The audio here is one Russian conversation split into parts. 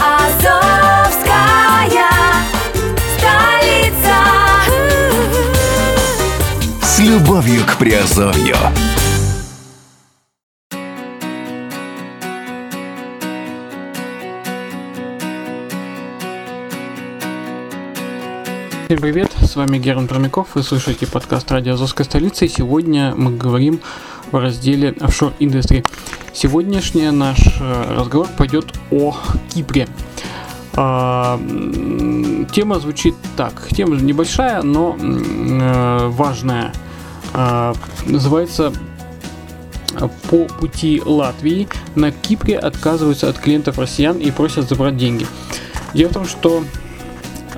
Азовская столица. С любовью к Приазовью. Всем привет, с вами Герман Промяков, вы слушаете подкаст «Радио Азовской столицы», и сегодня мы говорим в разделе «Офшор Industry». Сегодняшний наш э, разговор пойдет о Кипре. А, Тема звучит так, тема небольшая, но э, важная. А, Называется по пути Латвии на Кипре отказываются от клиентов россиян и просят забрать деньги. Дело в том, что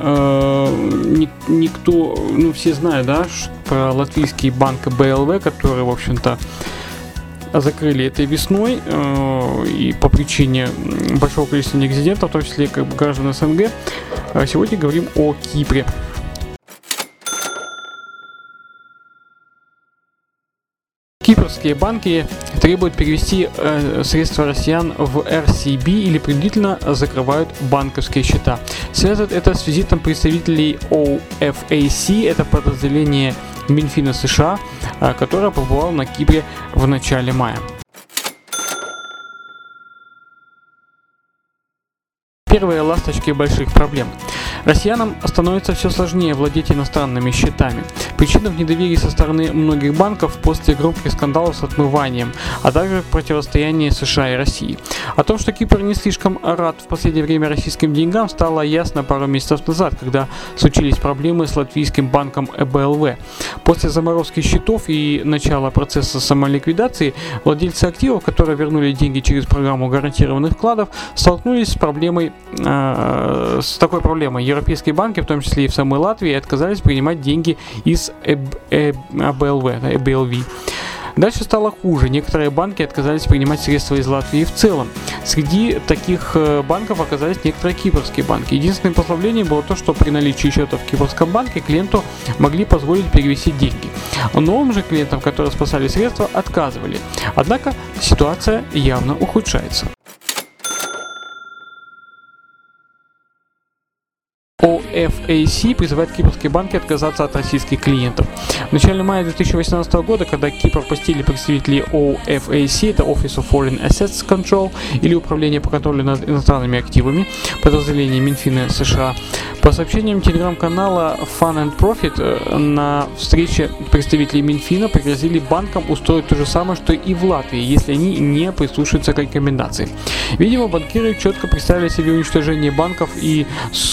э, ни- никто, ну все знают, да, про латвийский банк БЛВ, который, в общем-то, закрыли этой весной э, и по причине большого количества нерезидентов, в том числе как бы граждан СНГ. А сегодня говорим о Кипре. Кипрские банки требуют перевести э, средства россиян в RCB или принудительно закрывают банковские счета. Связывают это с визитом представителей OFAC, это подразделение Минфина США, э, которое побывало на Кипре в начале мая. Первые ласточки больших проблем. Россиянам становится все сложнее владеть иностранными счетами. Причина в недоверии со стороны многих банков после громких скандалов с отмыванием, а также противостояние США и России. О том, что Кипр не слишком рад в последнее время российским деньгам, стало ясно пару месяцев назад, когда случились проблемы с латвийским банком ЭБЛВ. После заморозки счетов и начала процесса самоликвидации владельцы активов, которые вернули деньги через программу гарантированных вкладов, столкнулись с проблемой, э, с такой проблемой. Европейские банки, в том числе и в самой Латвии, отказались принимать деньги из ЭБ- э, АБЛВ. Дальше стало хуже. Некоторые банки отказались принимать средства из Латвии в целом. Среди таких э, банков оказались некоторые кипрские банки. Единственным послаблением было то, что при наличии счета в кипрском банке клиенту могли позволить перевести деньги. Новым же клиентам, которые спасали средства, отказывали. Однако ситуация явно ухудшается. OFAC призывает кипрские банки отказаться от российских клиентов. В начале мая 2018 года, когда Кипр посетили представители OFAC, это Office of Foreign Assets Control, или Управление по контролю над иностранными активами, подразделение Минфина США, по сообщениям телеграм-канала Fun and Profit, э, на встрече представителей Минфина пригрозили банкам устроить то же самое, что и в Латвии, если они не прислушаются к рекомендации. Видимо, банкиры четко представили себе уничтожение банков и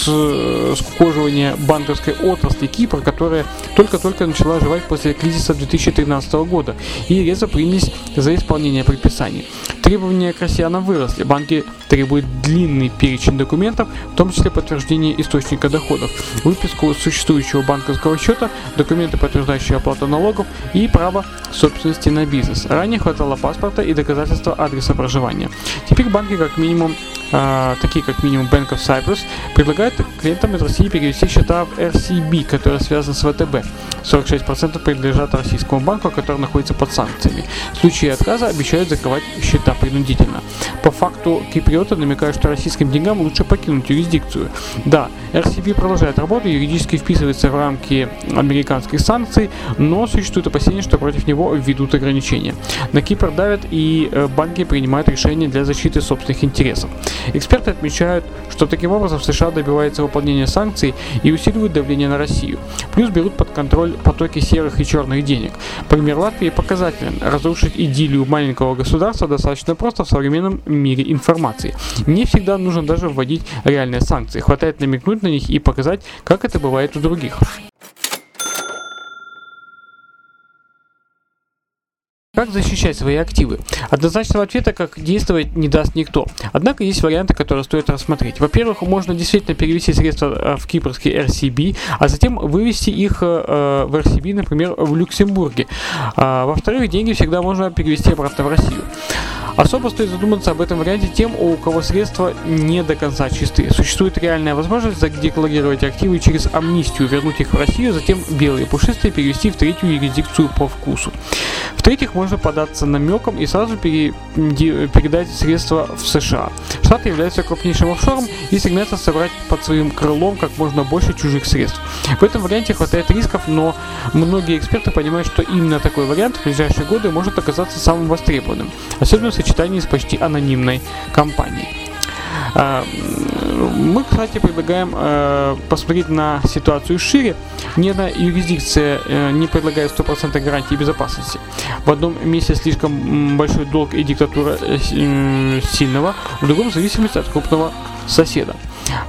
э, скукоживание банковской отрасли Кипра, которая только-только начала оживать после кризиса 2013 года, и резко принялись за исполнение предписаний. Требования к россиянам выросли. Банки требуют длинный перечень документов, в том числе подтверждение источника доходов, выписку существующего банковского счета, документы, подтверждающие оплату налогов и право собственности на бизнес. Ранее хватало паспорта и доказательства адреса проживания. Теперь банки как минимум такие как минимум Bank of Cyprus, предлагают клиентам из России перевести счета в RCB, который связан с ВТБ. 46% принадлежат российскому банку, который находится под санкциями. В случае отказа обещают закрывать счета принудительно. По факту киприоты намекают, что российским деньгам лучше покинуть юрисдикцию. Да, RCB продолжает работу, юридически вписывается в рамки американских санкций, но существует опасение, что против него введут ограничения. На Кипр давят и э, банки принимают решения для защиты собственных интересов. Эксперты отмечают, что таким образом США добивается выполнения санкций и усиливают давление на Россию. Плюс берут под контроль потоки серых и черных денег. Пример Латвии показателен. Разрушить идиллию маленького государства достаточно просто в современном мире информации. Не всегда нужно даже вводить реальные санкции. Хватает намекнуть на них и показать, как это бывает у других. Как защищать свои активы? Однозначного ответа, как действовать, не даст никто. Однако есть варианты, которые стоит рассмотреть. Во-первых, можно действительно перевести средства э, в кипрский RCB, а затем вывести их э, в RCB, например, в Люксембурге. А, Во-вторых, деньги всегда можно перевести обратно в Россию. Особо стоит задуматься об этом варианте тем, у кого средства не до конца чистые. Существует реальная возможность задекларировать активы через амнистию, вернуть их в Россию, затем белые пушистые перевести в третью юрисдикцию по вкусу. В-третьих, можно податься намеком и сразу пере- передать средства в США. Штаты являются крупнейшим офшором и стремятся собрать под своим крылом как можно больше чужих средств. В этом варианте хватает рисков, но многие эксперты понимают, что именно такой вариант в ближайшие годы может оказаться самым востребованным, особенно в сочетании с почти анонимной компанией. А, Мы, кстати, предлагаем э, посмотреть на ситуацию шире. Ни одна юрисдикция э, не предлагает 100% гарантии безопасности. В одном месте слишком большой долг и диктатура э, сильного, в другом зависимость от крупного соседа.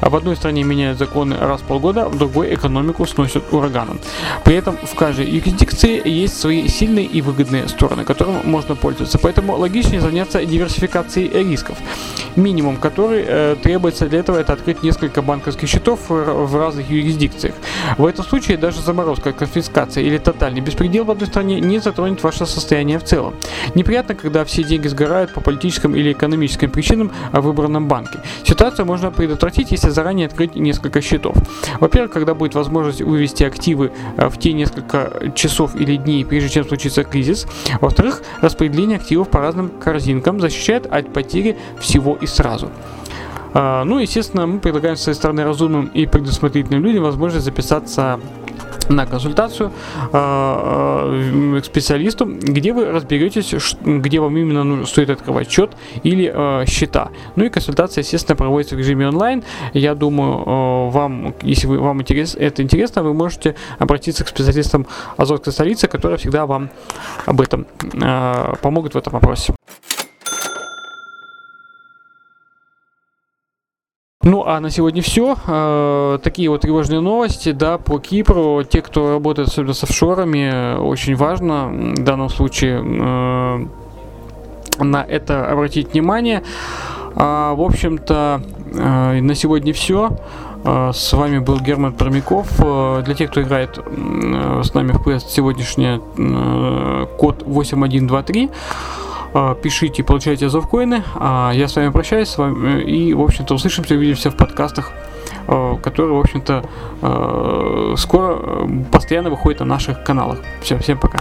А в одной стране меняют законы раз в полгода, в другой экономику сносят ураганом. При этом в каждой юрисдикции есть свои сильные и выгодные стороны, которым можно пользоваться. Поэтому логичнее заняться диверсификацией рисков. Минимум, который э, требуется для этого, это открыть несколько банковских счетов в, разных юрисдикциях. В этом случае даже заморозка, конфискация или тотальный беспредел в одной стране не затронет ваше состояние в целом. Неприятно, когда все деньги сгорают по политическим или экономическим причинам в выбранном банке. Ситуацию можно предотвратить, если заранее открыть несколько счетов. Во-первых, когда будет возможность вывести активы э, в те несколько часов или дней, прежде чем случится кризис. Во-вторых, распределение активов по разным корзинкам защищает от потери всего и сразу. А, Ну, естественно, мы предлагаем с своей стороны разумным и предусмотрительным людям возможность записаться на консультацию э, к специалисту, где вы разберетесь, где вам именно стоит открывать счет или э, счета. Ну и консультация, естественно, проводится в режиме онлайн. Я думаю, э, вам, если вы, вам интерес, это интересно, вы можете обратиться к специалистам Азовской столицы, которые всегда вам об этом помогут в этом вопросе. Ну а на сегодня все. Такие вот тревожные новости, да, по Кипру. Те, кто работает особенно с офшорами, очень важно в данном случае э, на это обратить внимание. А, в общем-то, э, на сегодня все. С вами был Герман Пермяков. Э, Для тех, кто играет э, с нами в квест, сегодняшний э, код 8123. Э, Пишите, получайте азовкоины. А я с вами прощаюсь с вами и, в общем-то, услышимся, увидимся в подкастах, э, которые, в общем-то, э, скоро э, постоянно выходят на наших каналах. Все, всем пока.